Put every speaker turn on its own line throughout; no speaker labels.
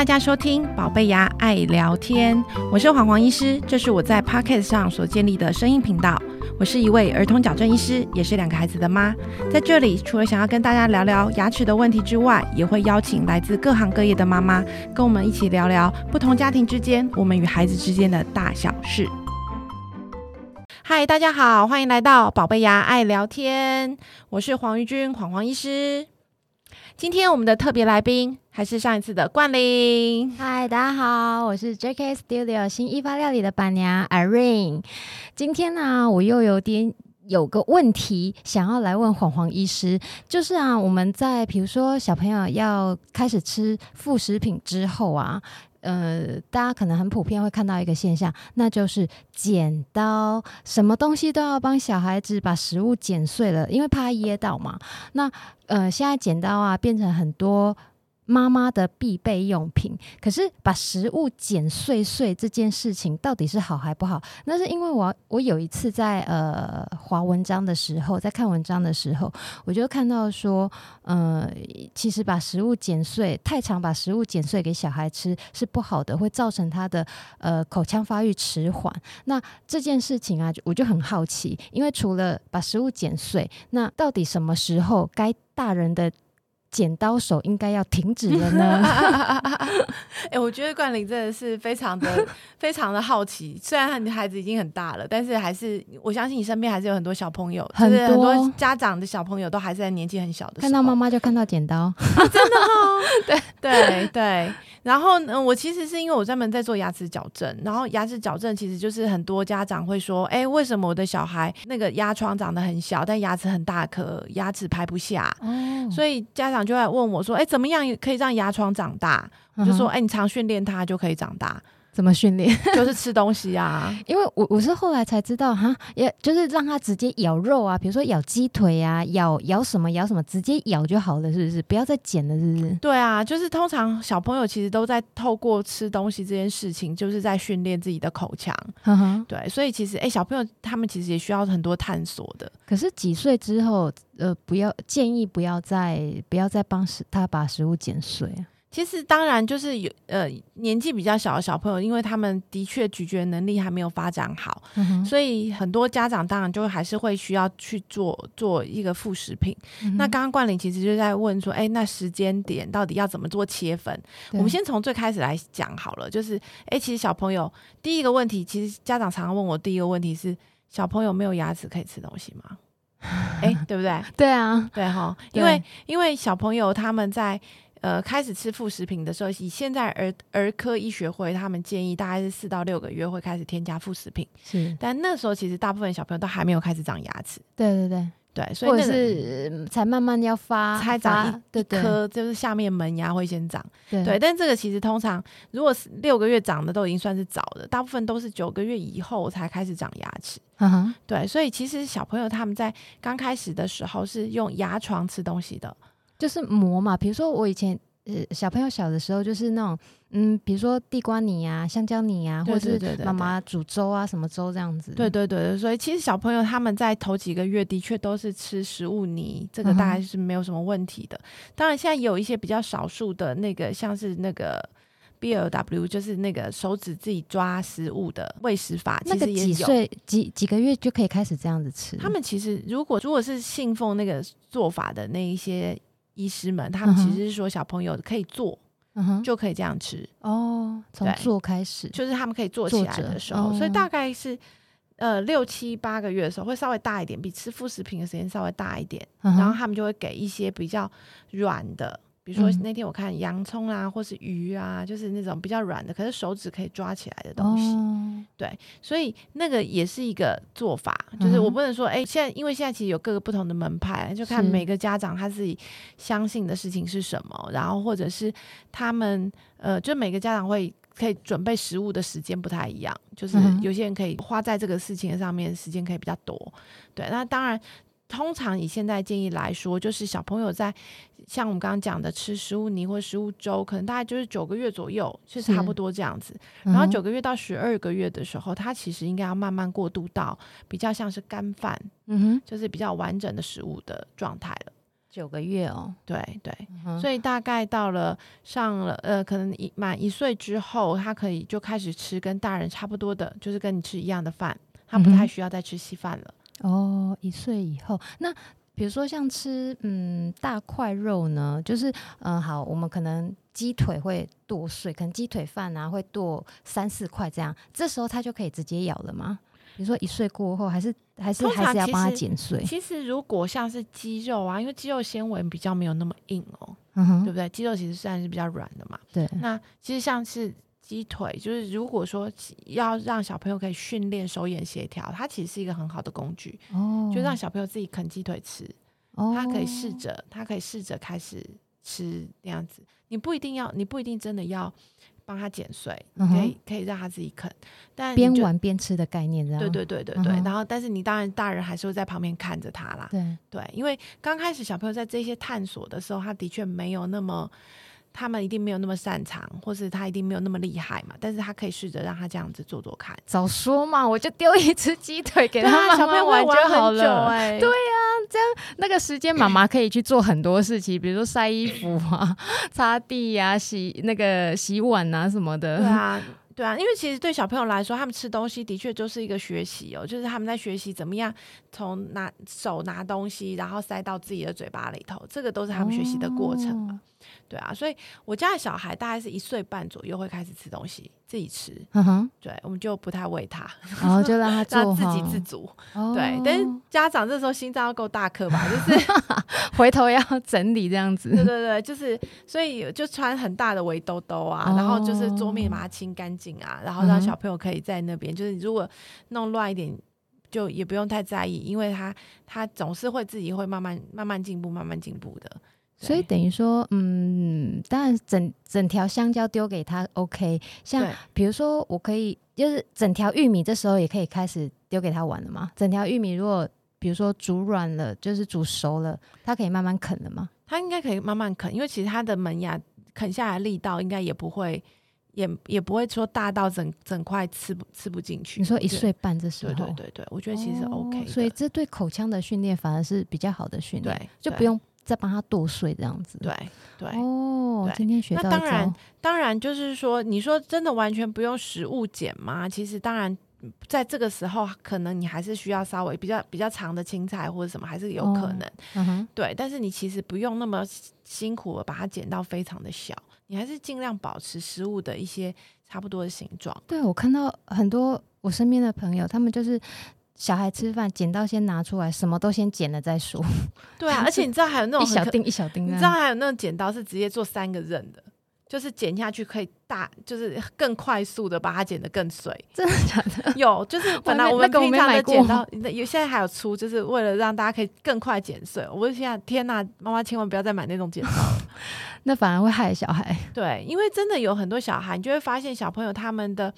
大家收听《宝贝牙爱聊天》，我是黄黄医师，这是我在 Podcast 上所建立的声音频道。我是一位儿童矫正医师，也是两个孩子的妈。在这里，除了想要跟大家聊聊牙齿的问题之外，也会邀请来自各行各业的妈妈，跟我们一起聊聊不同家庭之间我们与孩子之间的大小事。嗨，大家好，欢迎来到《宝贝牙爱聊天》，我是黄玉君，黄黄医师。今天我们的特别来宾还是上一次的冠霖。
嗨，大家好，我是 JK Studio 新一发料理的板娘 Irene。今天呢，我又有点有个问题想要来问黄黄医师，就是啊，我们在比如说小朋友要开始吃副食品之后啊。呃，大家可能很普遍会看到一个现象，那就是剪刀，什么东西都要帮小孩子把食物剪碎了，因为怕噎到嘛。那呃，现在剪刀啊，变成很多。妈妈的必备用品，可是把食物剪碎碎这件事情到底是好还不好？那是因为我我有一次在呃划文章的时候，在看文章的时候，我就看到说，呃，其实把食物剪碎太长，把食物剪碎给小孩吃是不好的，会造成他的呃口腔发育迟缓。那这件事情啊，我就很好奇，因为除了把食物剪碎，那到底什么时候该大人的？剪刀手应该要停止了呢。
哎，我觉得冠霖真的是非常的、非常的好奇。虽然你孩子已经很大了，但是还是我相信你身边还是有很多小朋友，
很
多家长的小朋友都还是在年纪很小的时候。
看到妈妈就看到剪刀，
真的哦。
对
对对。然后呢，我其实是因为我专门在做牙齿矫正，然后牙齿矫正其实就是很多家长会说，哎，为什么我的小孩那个牙床长得很小，但牙齿很大颗，牙齿排不下？哦，所以家长就来问我说，哎，怎么样可以让牙床长大？我就说，哎，你常训练它就可以长大。
怎么训练？
就是吃东西啊！
因为我我是后来才知道哈，也就是让他直接咬肉啊，比如说咬鸡腿啊，咬咬什么咬什么，直接咬就好了，是不是？不要再剪了，是不是？
对啊，就是通常小朋友其实都在透过吃东西这件事情，就是在训练自己的口腔。对，所以其实哎，小朋友他们其实也需要很多探索的。
可是几岁之后，呃，不要建议不要再不要再帮食他把食物剪碎。
其实当然就是有呃年纪比较小的小朋友，因为他们的确咀嚼能力还没有发展好，所以很多家长当然就还是会需要去做做一个副食品。那刚刚冠霖其实就在问说，哎，那时间点到底要怎么做切分？我们先从最开始来讲好了，就是哎，其实小朋友第一个问题，其实家长常常问我第一个问题是，小朋友没有牙齿可以吃东西吗？哎，对不对？
对啊，
对哈，因为因为小朋友他们在。呃，开始吃副食品的时候，以现在儿儿科医学会他们建议，大概是四到六个月会开始添加副食品。
是，
但那时候其实大部分小朋友都还没有开始长牙齿。
对对对
对，所以
那是才慢慢要发，
才长一颗，就是下面门牙会先长。对，但这个其实通常如果是六个月长的，都已经算是早的，大部分都是九个月以后才开始长牙齿。嗯哼，对，所以其实小朋友他们在刚开始的时候是用牙床吃东西的。
就是磨嘛，比如说我以前呃小朋友小的时候，就是那种嗯，比如说地瓜泥啊、香蕉泥啊，或者是妈妈煮粥啊，什么粥这样子。
对对对，所以其实小朋友他们在头几个月的确都是吃食物泥，这个大概是没有什么问题的。当然，现在有一些比较少数的那个，像是那个 B L W，就是那个手指自己抓食物的喂食法，其实也
几岁几几个月就可以开始这样子吃。
他们其实如果如果是信奉那个做法的那一些。医师们，他们其实是说小朋友可以做，就可以这样吃
哦。从做开始，
就是他们可以做起来的时候，所以大概是呃六七八个月的时候会稍微大一点，比吃副食品的时间稍微大一点，然后他们就会给一些比较软的。比如说那天我看洋葱啊，或是鱼啊，就是那种比较软的，可是手指可以抓起来的东西。对，所以那个也是一个做法，就是我不能说，哎，现在因为现在其实有各个不同的门派，就看每个家长他自己相信的事情是什么，然后或者是他们呃，就每个家长会可以准备食物的时间不太一样，就是有些人可以花在这个事情上面时间可以比较多。对，那当然。通常以现在建议来说，就是小朋友在像我们刚刚讲的吃食物泥或食物粥，可能大概就是九个月左右，是差不多这样子。然后九个月到十二个月的时候，他其实应该要慢慢过渡到比较像是干饭，嗯哼，就是比较完整的食物的状态了。
九个月哦，
对对，所以大概到了上了呃，可能一满一岁之后，他可以就开始吃跟大人差不多的，就是跟你吃一样的饭，他不太需要再吃稀饭了。
哦，一岁以后，那比如说像吃嗯大块肉呢，就是嗯好，我们可能鸡腿会剁碎，可能鸡腿饭啊会剁三四块这样，这时候它就可以直接咬了吗？你说一岁过后，还是还是还是要帮他剪碎？
其实如果像是鸡肉啊，因为鸡肉纤维比较没有那么硬哦，对不对？鸡肉其实算是比较软的嘛。
对。
那其实像是鸡腿，就是如果说要让小朋友可以训练手眼协调，它其实是一个很好的工具哦。就让小朋友自己啃鸡腿吃，他可以试着，他可以试着开始吃那样子。你不一定要，你不一定真的要。帮他剪碎，可以可以让他自己啃，但
边玩边吃的概念，
对对对对对。然后，但是你当然大人还是会在旁边看着他啦。
对
对，因为刚开始小朋友在这些探索的时候，他的确没有那么。他们一定没有那么擅长，或是他一定没有那么厉害嘛？但是他可以试着让他这样子做做看。
早说嘛，我就丢一只鸡腿给他
小朋友
玩就好了。
哎，
对呀，这样那个时间妈妈可以去做很多事情，比如说晒衣服啊、擦地呀、洗那个洗碗啊什么的。
对啊。对啊，因为其实对小朋友来说，他们吃东西的确就是一个学习哦，就是他们在学习怎么样从拿手拿东西，然后塞到自己的嘴巴里头，这个都是他们学习的过程嘛。对啊，所以我家的小孩大概是一岁半左右会开始吃东西，自己吃。嗯哼，对，我们就不太喂他，
然后就 让他做
自给自足。对，但是家长这时候心脏要够大颗吧，就是
回头要整理这样子。
对对对，就是所以就穿很大的围兜兜啊，然后就是桌面把它清干净啊，然后让小朋友可以在那边，就是如果弄乱一点，就也不用太在意，因为他他总是会自己会慢慢慢慢进步，慢慢进步的。
所以等于说，嗯，当然整整条香蕉丢给他，OK。像比如说，我可以就是整条玉米，这时候也可以开始丢给他玩了嘛？整条玉米如果比如说煮软了，就是煮熟了，他可以慢慢啃了吗？
他应该可以慢慢啃，因为其实他的门牙啃下来力道应该也不会，也也不会说大到整整块吃不吃不进去。
你说一岁半这时候，
对对对对，我觉得其实 OK。
所以这对口腔的训练反而是比较好的训练，就不用。再帮他剁碎这样子，
对对
哦。今天学到，
那当然当然就是说，你说真的完全不用食物剪吗？其实当然，在这个时候，可能你还是需要稍微比较比较长的青菜或者什么，还是有可能。对。但是你其实不用那么辛苦的把它剪到非常的小，你还是尽量保持食物的一些差不多的形状。
对，我看到很多我身边的朋友，他们就是。小孩吃饭，剪刀先拿出来，什么都先剪了再说。
对啊，而且你知道还有那种
一小丁一小丁，
你知道还有那种剪刀是直接做三个刃的，就是剪下去可以大，就是更快速的把它剪得更碎。
真的假的？
有，就是本来我们平常的剪刀，有现在还有出，就是为了让大家可以更快剪碎。我就现在天哪，妈妈千万不要再买那种剪刀了，
那反而会害小孩。
对，因为真的有很多小孩，你就会发现小朋友他们的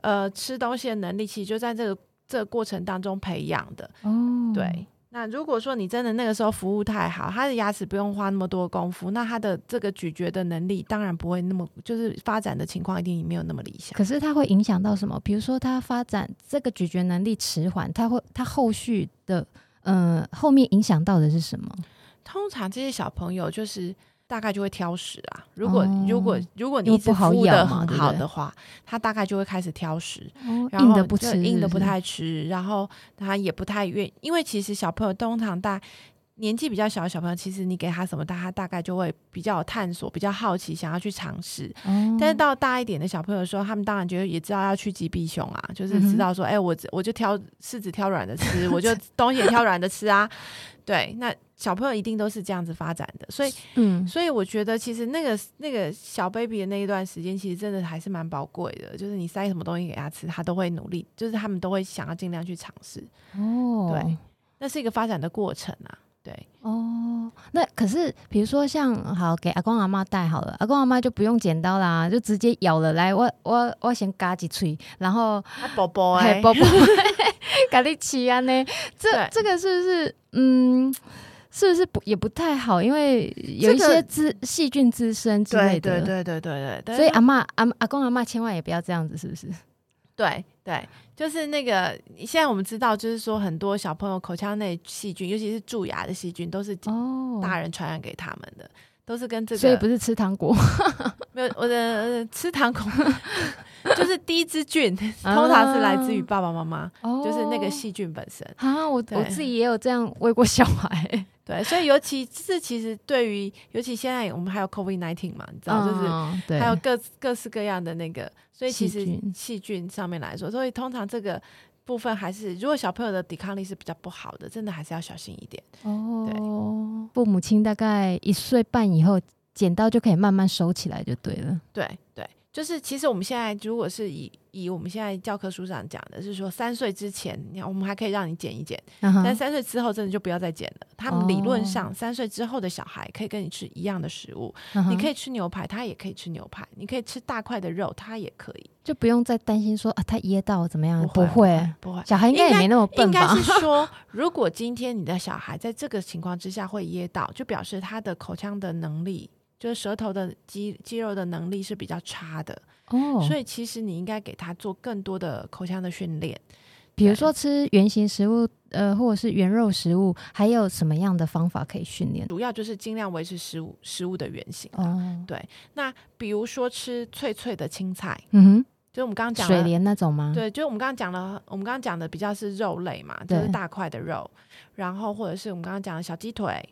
呃吃东西的能力，其实就在这个。这个过程当中培养的哦，对。那如果说你真的那个时候服务太好，他的牙齿不用花那么多功夫，那他的这个咀嚼的能力当然不会那么，就是发展的情况一定没有那么理想。
可是它会影响到什么？比如说他发展这个咀嚼能力迟缓，他会他后续的呃后面影响到的是什么？
通常这些小朋友就是。大概就会挑食啊。如果如果如果你一直服务的很好的话，他大概就会开始挑食，
硬的不吃，
硬的不太吃，然后他也不太愿，因为其实小朋友通常大年纪比较小的小朋友，其实你给他什么，他大概就会比较有探索，比较好奇，想要去尝试。但是到大一点的小朋友的时候，他们当然觉得也知道要去吉避凶啊，就是知道说，哎，我我就挑柿子挑软的吃，我就东西也挑软的吃啊。对，那。小朋友一定都是这样子发展的，所以，嗯，所以我觉得其实那个那个小 baby 的那一段时间，其实真的还是蛮宝贵的。就是你塞什么东西给他吃，他都会努力，就是他们都会想要尽量去尝试。哦，对，那是一个发展的过程啊。对，
哦，那可是比如说像好给阿公阿妈带好了，阿公阿妈就不用剪刀啦，就直接咬了。来，我我我先嘎几吹，然后
宝宝哎，
宝宝，咖喱奇啊呢？这这个是不是嗯？是不是不也不太好？因为有一些滋细菌滋生之类
的。对对对对对对。
所以阿妈阿阿公阿妈千万也不要这样子，是不是？
对对，就是那个现在我们知道，就是说很多小朋友口腔内细菌，尤其是蛀牙的细菌，都是
哦，
大人传染给他们的，都是跟这个。
所以不是吃糖果，
没有我的吃糖果，就是第一支菌，通常是来自于爸爸妈妈，就是那个细菌本身。
啊，我我自己也有这样喂过小孩。
对，所以尤其是其实对于，尤其现在我们还有 COVID nineteen 嘛，你知道，就是还有各各式各样的那个，所以其实细菌上面来说，所以通常这个部分还是，如果小朋友的抵抗力是比较不好的，真的还是要小心一点。
哦，对，父母亲大概一岁半以后，剪刀就可以慢慢收起来就对了。
对对。就是其实我们现在如果是以以我们现在教科书上讲的是说三岁之前，你看我们还可以让你剪一剪，但三岁之后真的就不要再剪了。他们理论上三岁之后的小孩可以跟你吃一样的食物，你可以吃牛排，他也可以吃牛排，你可以吃大块的肉，他也可以，
就不用再担心说啊他噎到怎么样？
不
会
不会，
小孩应该也没那么笨
吧？应该是说，如果今天你的小孩在这个情况之下会噎到，就表示他的口腔的能力，就是舌头的肌肌肉的能力是比较差的。哦，所以其实你应该给他做更多的口腔的训练，
比如说吃圆形食物，呃，或者是圆肉食物，还有什么样的方法可以训练？
主要就是尽量维持食物食物的原型。哦，对，那比如说吃脆脆的青菜，嗯哼。就我们刚刚讲
水莲那种吗？
对，就是我们刚刚讲了，我们刚刚讲的比较是肉类嘛，就是大块的肉，然后或者是我们刚刚讲的小鸡腿、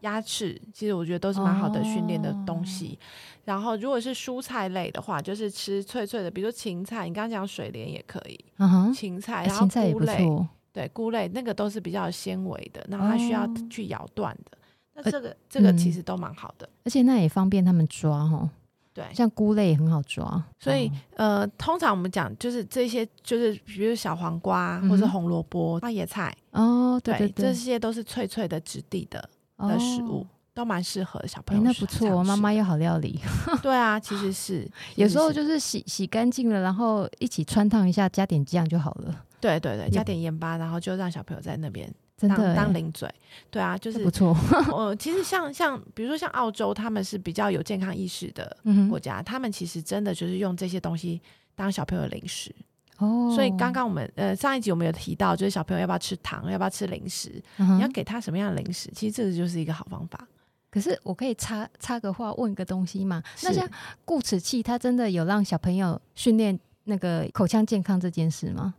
鸭翅，其实我觉得都是蛮好的训练的东西。然后如果是蔬菜类的话，就是吃脆脆的，比如说芹菜，你刚刚讲水莲也可以，嗯芹菜，然后菇类，对，菇类那个都是比较有纤维的，然后它需要去咬断的，那这个这个其实都蛮好的，
而且那也方便他们抓哈。
对，
像菇类也很好抓，
所以呃，通常我们讲就是这些，就是比如小黄瓜或是红萝卜、花椰菜
哦，对对
对，这些都是脆脆的质地的的食物，都蛮适合小朋友。
那不错，妈妈又好料理。
对啊，其实是
有时候就是洗洗干净了，然后一起穿烫一下，加点酱就好了。
对对对，加点盐巴，然后就让小朋友在那边。当当零嘴，对啊，就是
不错。
呃，其实像像比如说像澳洲，他们是比较有健康意识的国家，他们其实真的就是用这些东西当小朋友的零食哦。所以刚刚我们呃上一集我们有提到，就是小朋友要不要吃糖，要不要吃零食，你要给他什么样的零食，其实这个就是一个好方法。
可是我可以插插个话，问个东西嘛？那像固齿器，它真的有让小朋友训练那个口腔健康这件事吗？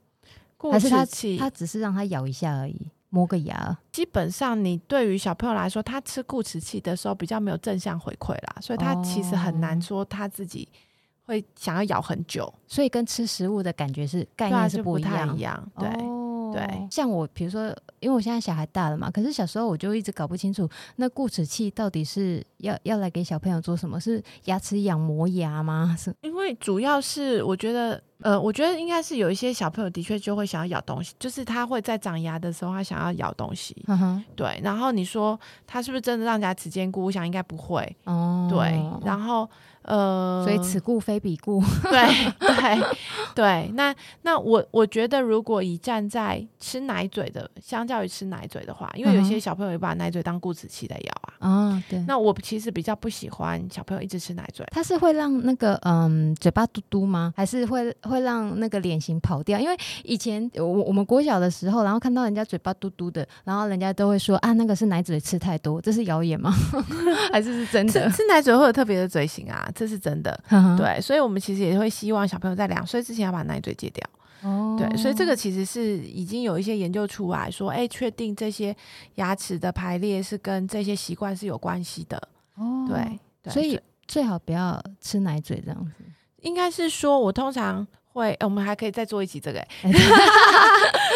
固齿器，
它只是让他咬一下而已。磨个牙，
基本上你对于小朋友来说，他吃固齿器的时候比较没有正向回馈啦，所以他其实很难说他自己会想要咬很久，
所以跟吃食物的感觉是概念是
不
太
一样，对。对，
像我，比如说，因为我现在小孩大了嘛，可是小时候我就一直搞不清楚，那固齿器到底是要要来给小朋友做什么？是牙齿痒磨牙吗？是？
因为主要是我觉得，呃，我觉得应该是有一些小朋友的确就会想要咬东西，就是他会在长牙的时候，他想要咬东西。嗯哼，对。然后你说他是不是真的让牙齿坚固？我想应该不会。哦，对。然后。呃，
所以此故非彼故，
对对对。那那我我觉得，如果以站在吃奶嘴的，相较于吃奶嘴的话，因为有些小朋友也把奶嘴当固齿器在咬啊。啊，对。那我其实比较不喜欢小朋友一直吃奶嘴。
他是会让那个嗯嘴巴嘟嘟吗？还是会会让那个脸型跑掉？因为以前我我们国小的时候，然后看到人家嘴巴嘟嘟的，然后人家都会说啊，那个是奶嘴吃太多，这是谣言吗？还是是真的？
吃奶嘴会有特别的嘴型啊。这是真的，对，所以我们其实也会希望小朋友在两岁之前要把奶嘴戒掉。哦，对，所以这个其实是已经有一些研究出来说，哎，确定这些牙齿的排列是跟这些习惯是有关系的。哦，对，
所以最好不要吃奶嘴这样子。
应该是说，我通常。会，我们还可以再做一集这个，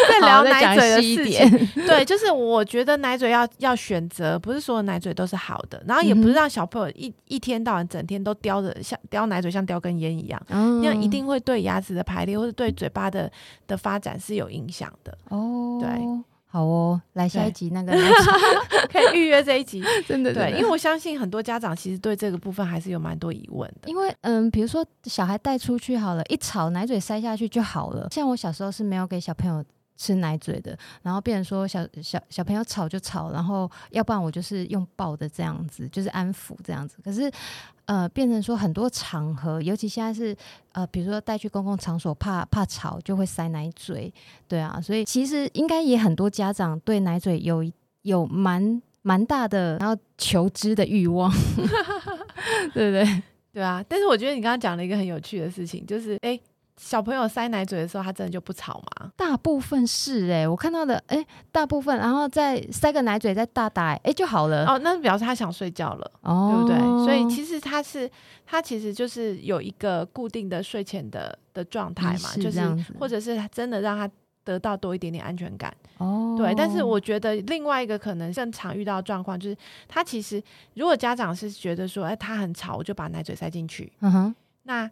再聊奶嘴的事情。对，就是我觉得奶嘴要要选择，不是所有奶嘴都是好的，然后也不是让小朋友一一天到晚整天都叼着像叼奶嘴像叼根烟一样，那样一定会对牙齿的排列或者对嘴巴的的发展是有影响的。哦，对。
好哦，来下一集那个
可以预约这一集，
真的
对，因为我相信很多家长其实对这个部分还是有蛮多疑问的。
因为嗯，比如说小孩带出去好了，一吵奶嘴塞下去就好了。像我小时候是没有给小朋友吃奶嘴的，然后变成说小小小朋友吵就吵，然后要不然我就是用抱的这样子，就是安抚这样子。可是呃，变成说很多场合，尤其现在是呃，比如说带去公共场所，怕怕吵就会塞奶嘴，对啊，所以其实应该也很多家长对奶嘴有有蛮蛮大的然后求知的欲望，对不对？
对啊，但是我觉得你刚刚讲了一个很有趣的事情，就是哎。小朋友塞奶嘴的时候，他真的就不吵吗？
大部分是哎，我看到的哎，大部分，然后再塞个奶嘴，再大打哎就好了。
哦，那表示他想睡觉了，哦、对不对？所以其实他是他其实就是有一个固定的睡前的的状态嘛，就是或者是真的让他得到多一点点安全感。哦，对。但是我觉得另外一个可能更常遇到状况就是，他其实如果家长是觉得说，哎，他很吵，我就把奶嘴塞进去。嗯哼，那。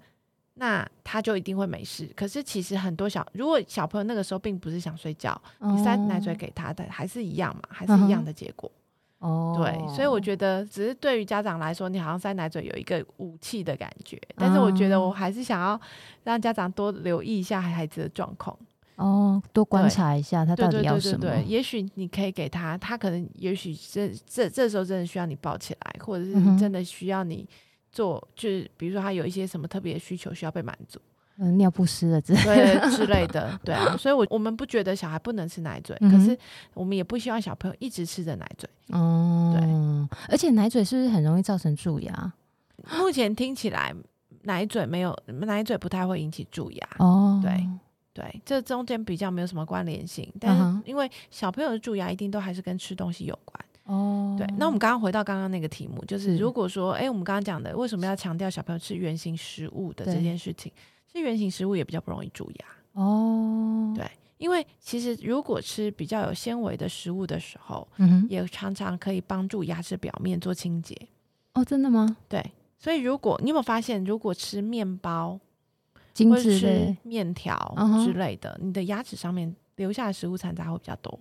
那他就一定会没事。可是其实很多小，如果小朋友那个时候并不是想睡觉，你塞奶嘴给他的还是一样嘛，还是一样的结果。哦，对，所以我觉得只是对于家长来说，你好像塞奶嘴有一个武器的感觉。但是我觉得我还是想要让家长多留意一下孩子的状况。
哦，多观察一下他到底要什么。
对，也许你可以给他，他可能也许这这这时候真的需要你抱起来，或者是真的需要你。做就是，比如说他有一些什么特别的需求需要被满足，
嗯，尿不湿了之
类之类的，对啊，所以，我我们不觉得小孩不能吃奶嘴，可是我们也不希望小朋友一直吃着奶嘴，哦，对，
而且奶嘴是不是很容易造成蛀牙？
目前听起来奶嘴没有奶嘴不太会引起蛀牙，哦，对。对，这中间比较没有什么关联性，但是因为小朋友的蛀牙一定都还是跟吃东西有关。哦，对，那我们刚刚回到刚刚那个题目，就是如果说，哎，我们刚刚讲的，为什么要强调小朋友吃圆形食物的这件事情？是圆形食物也比较不容易蛀牙哦。对，因为其实如果吃比较有纤维的食物的时候，嗯也常常可以帮助牙齿表面做清洁。
哦，真的吗？
对，所以如果你有没有发现，如果吃面包、
精致
吃面条之类的，你的牙齿上面留下的食物残渣会比较多。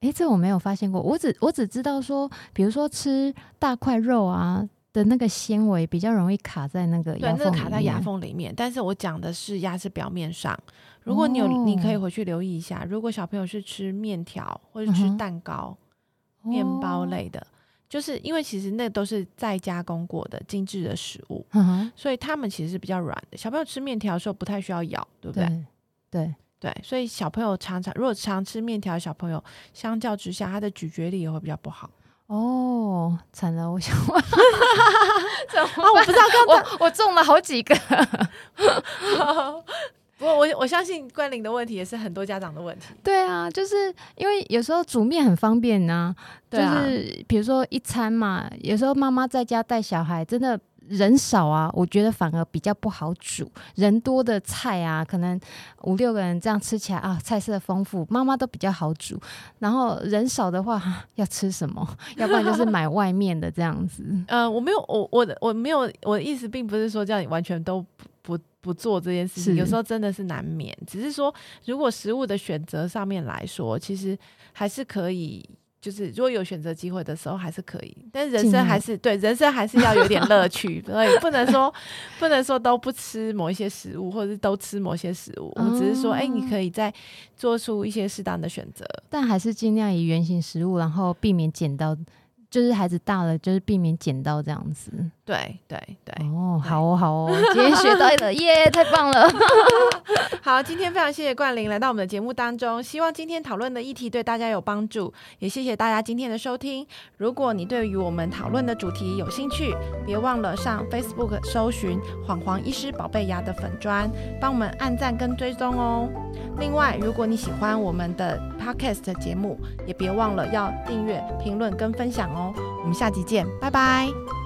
哎，这我没有发现过。我只我只知道说，比如说吃大块肉啊的那个纤维比较容易卡在那个牙缝，
卡在牙缝里面。但是我讲的是牙齿表面上。如果你有，你可以回去留意一下。如果小朋友是吃面条或者吃蛋糕、面包类的，就是因为其实那都是再加工过的精致的食物，所以他们其实是比较软的。小朋友吃面条的时候不太需要咬，对不对？
对。
对，所以小朋友常常如果常吃面条，小朋友相较之下，他的咀嚼力也会比较不好。
哦，惨了，我想，啊，
我不知道，
我我中了好几个。
不过我我相信关林的问题也是很多家长的问题。
对啊，就是因为有时候煮面很方便呐，就是比如说一餐嘛，有时候妈妈在家带小孩，真的。人少啊，我觉得反而比较不好煮。人多的菜啊，可能五六个人这样吃起来啊，菜色丰富，妈妈都比较好煮。然后人少的话，要吃什么？要不然就是买外面的这样子。
呃，我没有，我我的我没有，我的意思并不是说叫你完全都不不不做这件事情。有时候真的是难免，只是说如果食物的选择上面来说，其实还是可以。就是如果有选择机会的时候还是可以，但人生还是对人生还是要有点乐趣，所以不能说不能说都不吃某一些食物，或者是都吃某些食物。我们只是说，哎，你可以再做出一些适当的选择，
但还是尽量以原形食物，然后避免捡到。就是孩子大了，就是避免捡到这样子。
对对对，
哦，好哦好哦，今天学到了，耶，太棒了！
好，今天非常谢谢冠霖来到我们的节目当中，希望今天讨论的议题对大家有帮助，也谢谢大家今天的收听。如果你对于我们讨论的主题有兴趣，别忘了上 Facebook 搜寻“黄黄医师宝贝牙”的粉砖，帮我们按赞跟追踪哦。另外，如果你喜欢我们的 Podcast 节目，也别忘了要订阅、评论跟分享哦。我们下集见，拜拜。